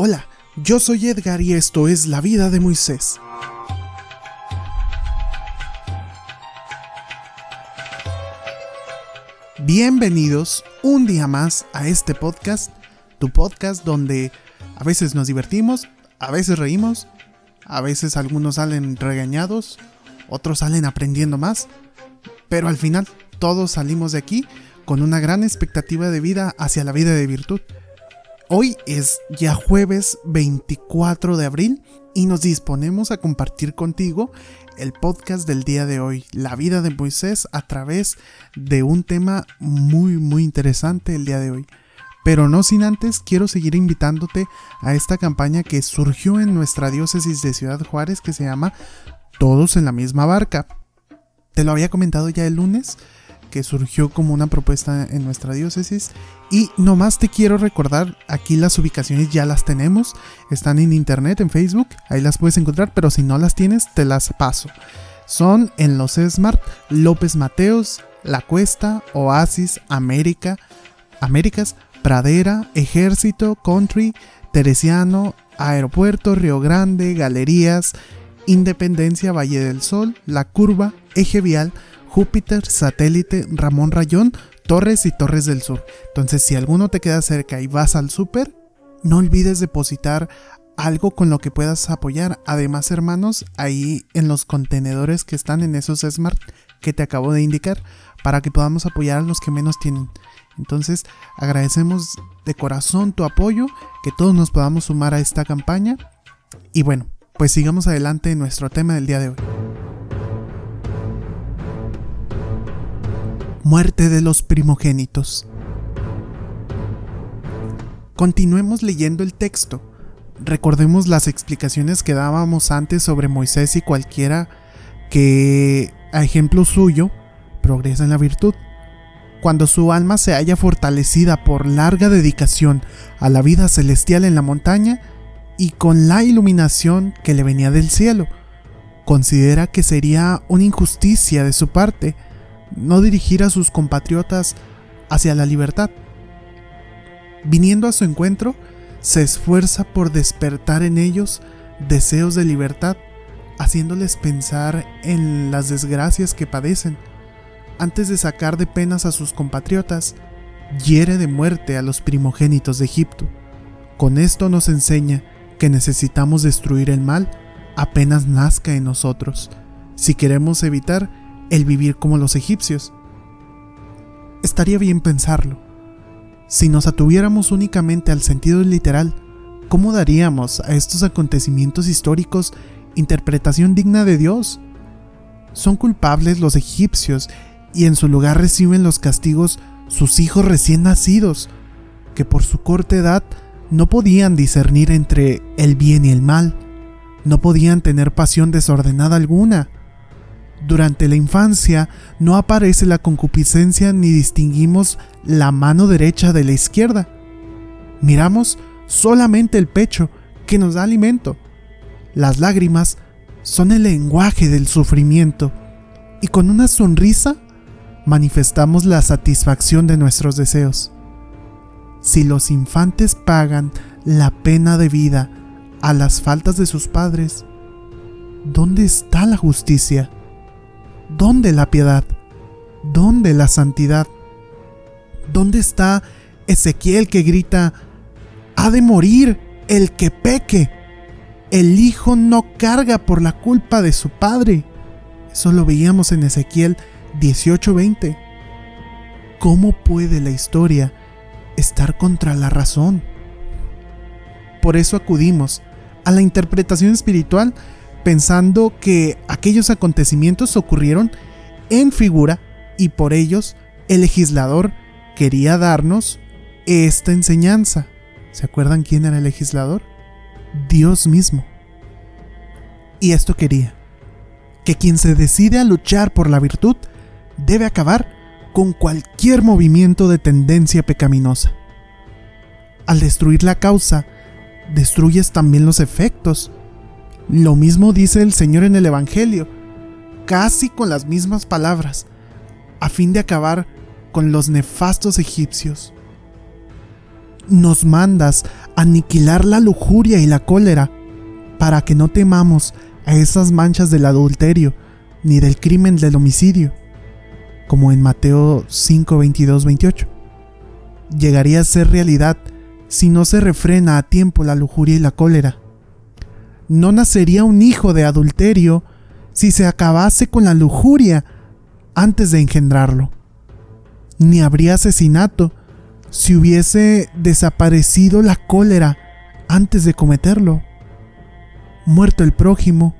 Hola, yo soy Edgar y esto es La vida de Moisés. Bienvenidos un día más a este podcast, tu podcast donde a veces nos divertimos, a veces reímos, a veces algunos salen regañados, otros salen aprendiendo más, pero al final todos salimos de aquí con una gran expectativa de vida hacia la vida de virtud. Hoy es ya jueves 24 de abril y nos disponemos a compartir contigo el podcast del día de hoy, la vida de Moisés a través de un tema muy muy interesante el día de hoy. Pero no sin antes quiero seguir invitándote a esta campaña que surgió en nuestra diócesis de Ciudad Juárez que se llama Todos en la misma barca. Te lo había comentado ya el lunes, que surgió como una propuesta en nuestra diócesis. Y nomás te quiero recordar, aquí las ubicaciones ya las tenemos, están en internet, en Facebook, ahí las puedes encontrar, pero si no las tienes, te las paso. Son en los Smart, López Mateos, La Cuesta, Oasis, América, Américas, Pradera, Ejército, Country, Teresiano, Aeropuerto, Río Grande, Galerías, Independencia, Valle del Sol, La Curva, Eje Vial, Júpiter, Satélite, Ramón Rayón, Torres y Torres del Sur. Entonces, si alguno te queda cerca y vas al súper, no olvides depositar algo con lo que puedas apoyar. Además, hermanos, ahí en los contenedores que están en esos Smart que te acabo de indicar, para que podamos apoyar a los que menos tienen. Entonces, agradecemos de corazón tu apoyo, que todos nos podamos sumar a esta campaña. Y bueno, pues sigamos adelante en nuestro tema del día de hoy. Muerte de los primogénitos. Continuemos leyendo el texto. Recordemos las explicaciones que dábamos antes sobre Moisés y cualquiera que, a ejemplo suyo, progresa en la virtud. Cuando su alma se haya fortalecida por larga dedicación a la vida celestial en la montaña y con la iluminación que le venía del cielo, considera que sería una injusticia de su parte no dirigir a sus compatriotas hacia la libertad. Viniendo a su encuentro, se esfuerza por despertar en ellos deseos de libertad, haciéndoles pensar en las desgracias que padecen. Antes de sacar de penas a sus compatriotas, hiere de muerte a los primogénitos de Egipto. Con esto nos enseña que necesitamos destruir el mal apenas nazca en nosotros, si queremos evitar el vivir como los egipcios. Estaría bien pensarlo. Si nos atuviéramos únicamente al sentido literal, ¿cómo daríamos a estos acontecimientos históricos interpretación digna de Dios? Son culpables los egipcios y en su lugar reciben los castigos sus hijos recién nacidos, que por su corta edad no podían discernir entre el bien y el mal, no podían tener pasión desordenada alguna, durante la infancia no aparece la concupiscencia ni distinguimos la mano derecha de la izquierda. Miramos solamente el pecho que nos da alimento. Las lágrimas son el lenguaje del sufrimiento y con una sonrisa manifestamos la satisfacción de nuestros deseos. Si los infantes pagan la pena de vida a las faltas de sus padres, ¿dónde está la justicia? ¿Dónde la piedad? ¿Dónde la santidad? ¿Dónde está Ezequiel que grita, ha de morir el que peque? El hijo no carga por la culpa de su padre. Eso lo veíamos en Ezequiel 18:20. ¿Cómo puede la historia estar contra la razón? Por eso acudimos a la interpretación espiritual pensando que aquellos acontecimientos ocurrieron en figura y por ellos el legislador quería darnos esta enseñanza. ¿Se acuerdan quién era el legislador? Dios mismo. Y esto quería, que quien se decide a luchar por la virtud debe acabar con cualquier movimiento de tendencia pecaminosa. Al destruir la causa, destruyes también los efectos lo mismo dice el Señor en el Evangelio, casi con las mismas palabras, a fin de acabar con los nefastos egipcios. Nos mandas aniquilar la lujuria y la cólera, para que no temamos a esas manchas del adulterio ni del crimen del homicidio, como en Mateo 5, 22, 28. Llegaría a ser realidad si no se refrena a tiempo la lujuria y la cólera. No nacería un hijo de adulterio si se acabase con la lujuria antes de engendrarlo. Ni habría asesinato si hubiese desaparecido la cólera antes de cometerlo. Muerto el prójimo,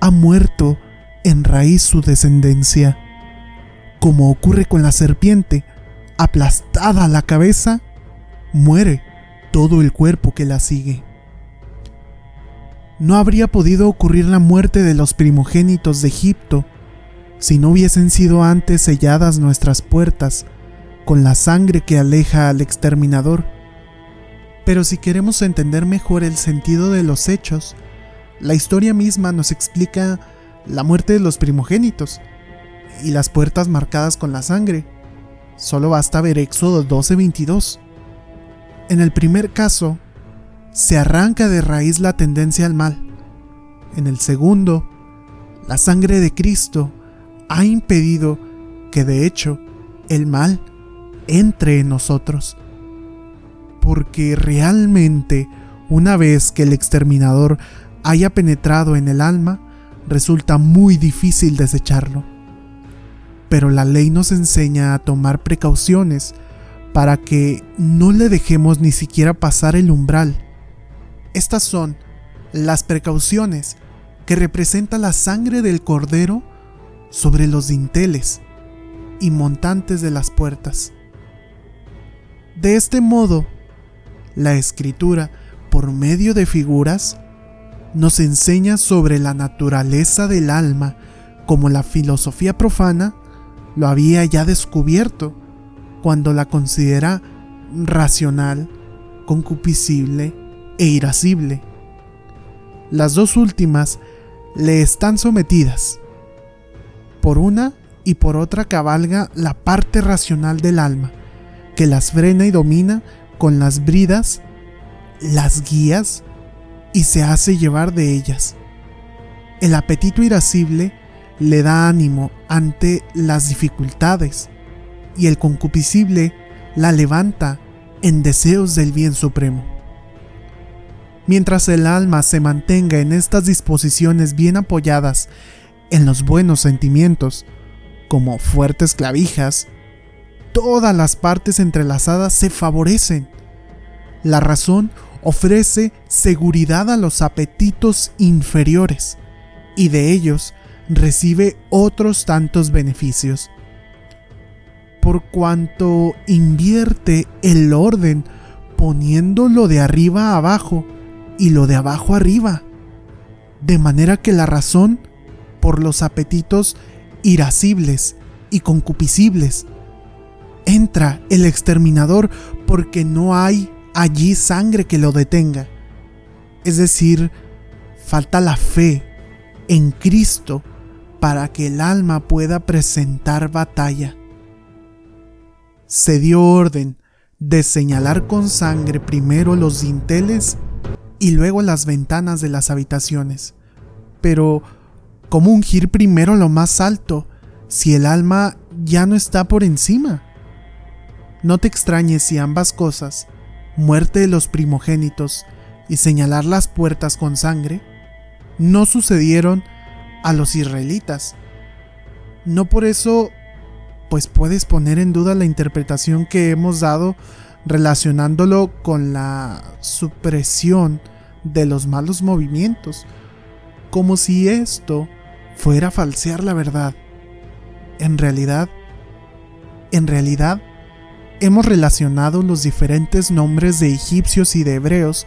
ha muerto en raíz su descendencia. Como ocurre con la serpiente, aplastada la cabeza, muere todo el cuerpo que la sigue. No habría podido ocurrir la muerte de los primogénitos de Egipto si no hubiesen sido antes selladas nuestras puertas con la sangre que aleja al exterminador. Pero si queremos entender mejor el sentido de los hechos, la historia misma nos explica la muerte de los primogénitos y las puertas marcadas con la sangre. Solo basta ver Éxodo 12:22. En el primer caso, se arranca de raíz la tendencia al mal. En el segundo, la sangre de Cristo ha impedido que de hecho el mal entre en nosotros. Porque realmente una vez que el exterminador haya penetrado en el alma, resulta muy difícil desecharlo. Pero la ley nos enseña a tomar precauciones para que no le dejemos ni siquiera pasar el umbral. Estas son las precauciones que representa la sangre del cordero sobre los dinteles y montantes de las puertas. De este modo, la escritura, por medio de figuras, nos enseña sobre la naturaleza del alma como la filosofía profana lo había ya descubierto cuando la considera racional, concupiscible e irascible. Las dos últimas le están sometidas. Por una y por otra cabalga la parte racional del alma, que las frena y domina con las bridas, las guías y se hace llevar de ellas. El apetito irascible le da ánimo ante las dificultades y el concupiscible la levanta en deseos del bien supremo. Mientras el alma se mantenga en estas disposiciones bien apoyadas en los buenos sentimientos, como fuertes clavijas, todas las partes entrelazadas se favorecen. La razón ofrece seguridad a los apetitos inferiores y de ellos recibe otros tantos beneficios por cuanto invierte el orden poniendo lo de arriba a abajo y lo de abajo arriba, de manera que la razón, por los apetitos irascibles y concupiscibles, entra el exterminador porque no hay allí sangre que lo detenga. Es decir, falta la fe en Cristo para que el alma pueda presentar batalla se dio orden de señalar con sangre primero los dinteles y luego las ventanas de las habitaciones. Pero, ¿cómo ungir primero lo más alto si el alma ya no está por encima? No te extrañes si ambas cosas, muerte de los primogénitos y señalar las puertas con sangre, no sucedieron a los israelitas. No por eso pues puedes poner en duda la interpretación que hemos dado relacionándolo con la supresión de los malos movimientos, como si esto fuera falsear la verdad. En realidad, en realidad, hemos relacionado los diferentes nombres de egipcios y de hebreos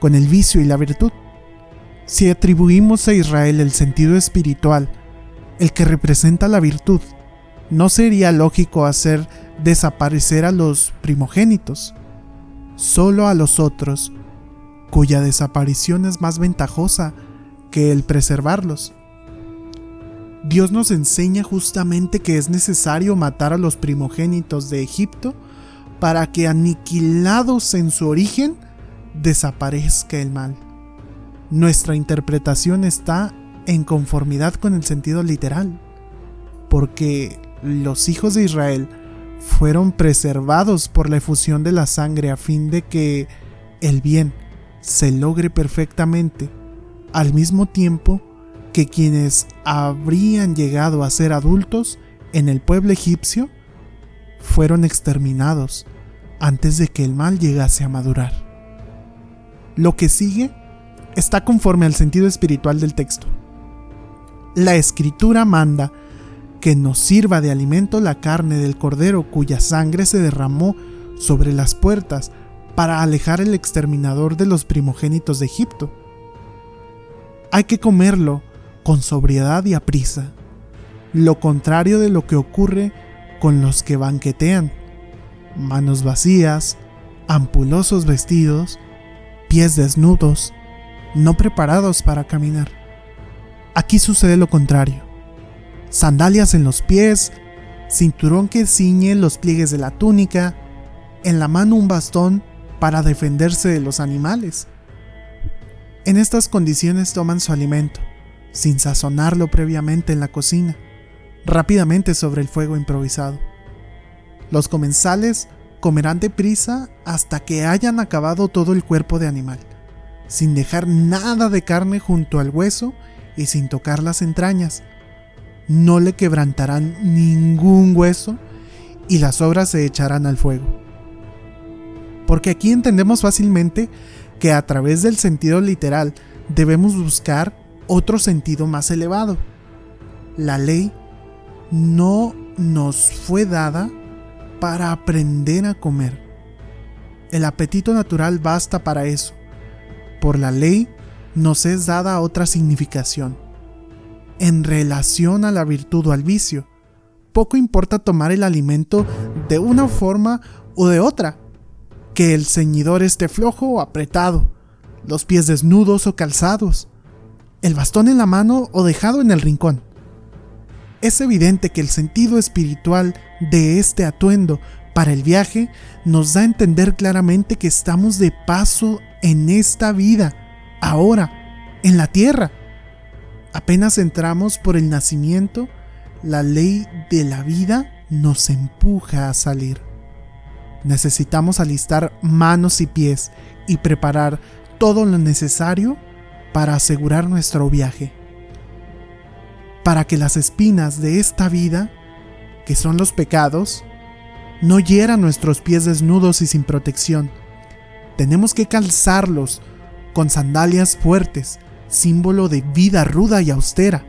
con el vicio y la virtud. Si atribuimos a Israel el sentido espiritual, el que representa la virtud, no sería lógico hacer desaparecer a los primogénitos, solo a los otros, cuya desaparición es más ventajosa que el preservarlos. Dios nos enseña justamente que es necesario matar a los primogénitos de Egipto para que aniquilados en su origen desaparezca el mal. Nuestra interpretación está en conformidad con el sentido literal, porque los hijos de Israel fueron preservados por la efusión de la sangre a fin de que el bien se logre perfectamente, al mismo tiempo que quienes habrían llegado a ser adultos en el pueblo egipcio fueron exterminados antes de que el mal llegase a madurar. Lo que sigue está conforme al sentido espiritual del texto. La escritura manda que nos sirva de alimento la carne del cordero cuya sangre se derramó sobre las puertas para alejar el exterminador de los primogénitos de Egipto. Hay que comerlo con sobriedad y aprisa, lo contrario de lo que ocurre con los que banquetean, manos vacías, ampulosos vestidos, pies desnudos, no preparados para caminar. Aquí sucede lo contrario. Sandalias en los pies, cinturón que ciñe los pliegues de la túnica, en la mano un bastón para defenderse de los animales. En estas condiciones toman su alimento, sin sazonarlo previamente en la cocina, rápidamente sobre el fuego improvisado. Los comensales comerán deprisa hasta que hayan acabado todo el cuerpo de animal, sin dejar nada de carne junto al hueso y sin tocar las entrañas. No le quebrantarán ningún hueso y las sobras se echarán al fuego. Porque aquí entendemos fácilmente que a través del sentido literal debemos buscar otro sentido más elevado. La ley no nos fue dada para aprender a comer. El apetito natural basta para eso. Por la ley nos es dada otra significación. En relación a la virtud o al vicio, poco importa tomar el alimento de una forma o de otra, que el ceñidor esté flojo o apretado, los pies desnudos o calzados, el bastón en la mano o dejado en el rincón. Es evidente que el sentido espiritual de este atuendo para el viaje nos da a entender claramente que estamos de paso en esta vida, ahora, en la tierra. Apenas entramos por el nacimiento, la ley de la vida nos empuja a salir. Necesitamos alistar manos y pies y preparar todo lo necesario para asegurar nuestro viaje para que las espinas de esta vida, que son los pecados, no hieran nuestros pies desnudos y sin protección. Tenemos que calzarlos con sandalias fuertes, símbolo de vida ruda y austera,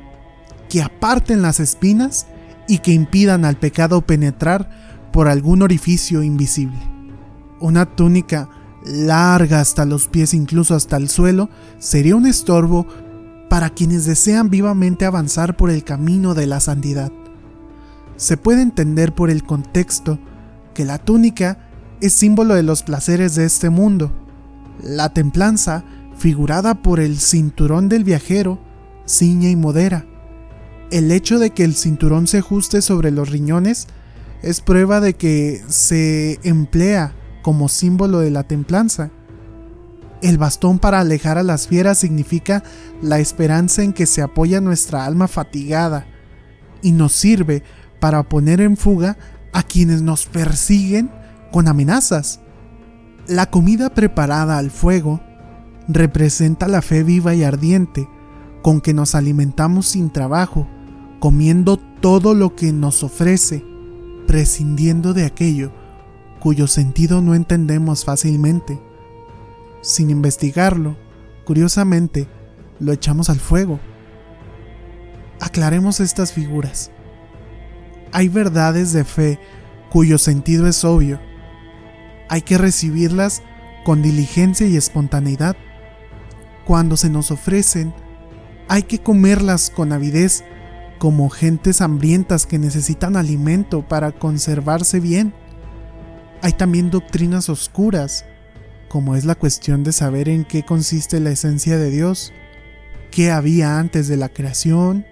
que aparten las espinas y que impidan al pecado penetrar por algún orificio invisible. Una túnica larga hasta los pies, incluso hasta el suelo, sería un estorbo para quienes desean vivamente avanzar por el camino de la santidad. Se puede entender por el contexto que la túnica es símbolo de los placeres de este mundo. La templanza, figurada por el cinturón del viajero, ciña y modera. El hecho de que el cinturón se ajuste sobre los riñones es prueba de que se emplea como símbolo de la templanza. El bastón para alejar a las fieras significa la esperanza en que se apoya nuestra alma fatigada y nos sirve para poner en fuga a quienes nos persiguen con amenazas. La comida preparada al fuego representa la fe viva y ardiente con que nos alimentamos sin trabajo, comiendo todo lo que nos ofrece, prescindiendo de aquello cuyo sentido no entendemos fácilmente sin investigarlo, curiosamente, lo echamos al fuego. Aclaremos estas figuras. Hay verdades de fe cuyo sentido es obvio. Hay que recibirlas con diligencia y espontaneidad. Cuando se nos ofrecen, hay que comerlas con avidez como gentes hambrientas que necesitan alimento para conservarse bien. Hay también doctrinas oscuras como es la cuestión de saber en qué consiste la esencia de Dios, qué había antes de la creación,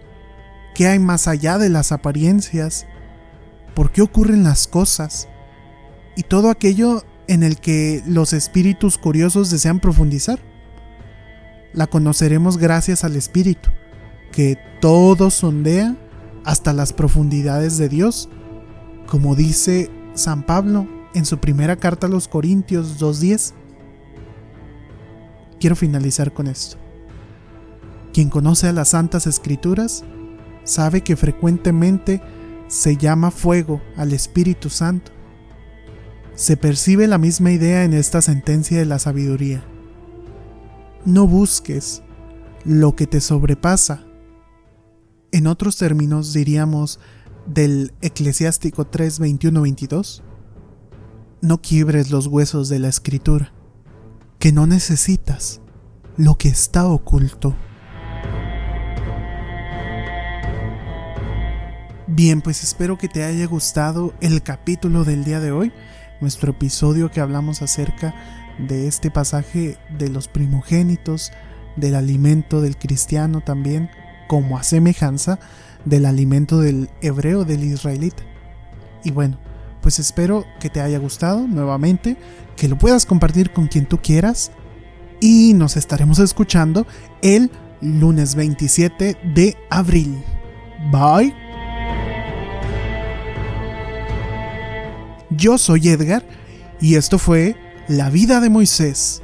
qué hay más allá de las apariencias, por qué ocurren las cosas, y todo aquello en el que los espíritus curiosos desean profundizar. La conoceremos gracias al Espíritu, que todo sondea hasta las profundidades de Dios, como dice San Pablo en su primera carta a los Corintios 2.10. Quiero finalizar con esto. Quien conoce a las Santas Escrituras sabe que frecuentemente se llama fuego al Espíritu Santo. Se percibe la misma idea en esta sentencia de la sabiduría. No busques lo que te sobrepasa. En otros términos diríamos del Eclesiástico 3, 22. No quiebres los huesos de la escritura, que no necesitas lo que está oculto. Bien, pues espero que te haya gustado el capítulo del día de hoy, nuestro episodio que hablamos acerca de este pasaje de los primogénitos, del alimento del cristiano también, como a semejanza del alimento del hebreo, del israelita. Y bueno, pues espero que te haya gustado nuevamente, que lo puedas compartir con quien tú quieras y nos estaremos escuchando el lunes 27 de abril. Bye. Yo soy Edgar y esto fue La vida de Moisés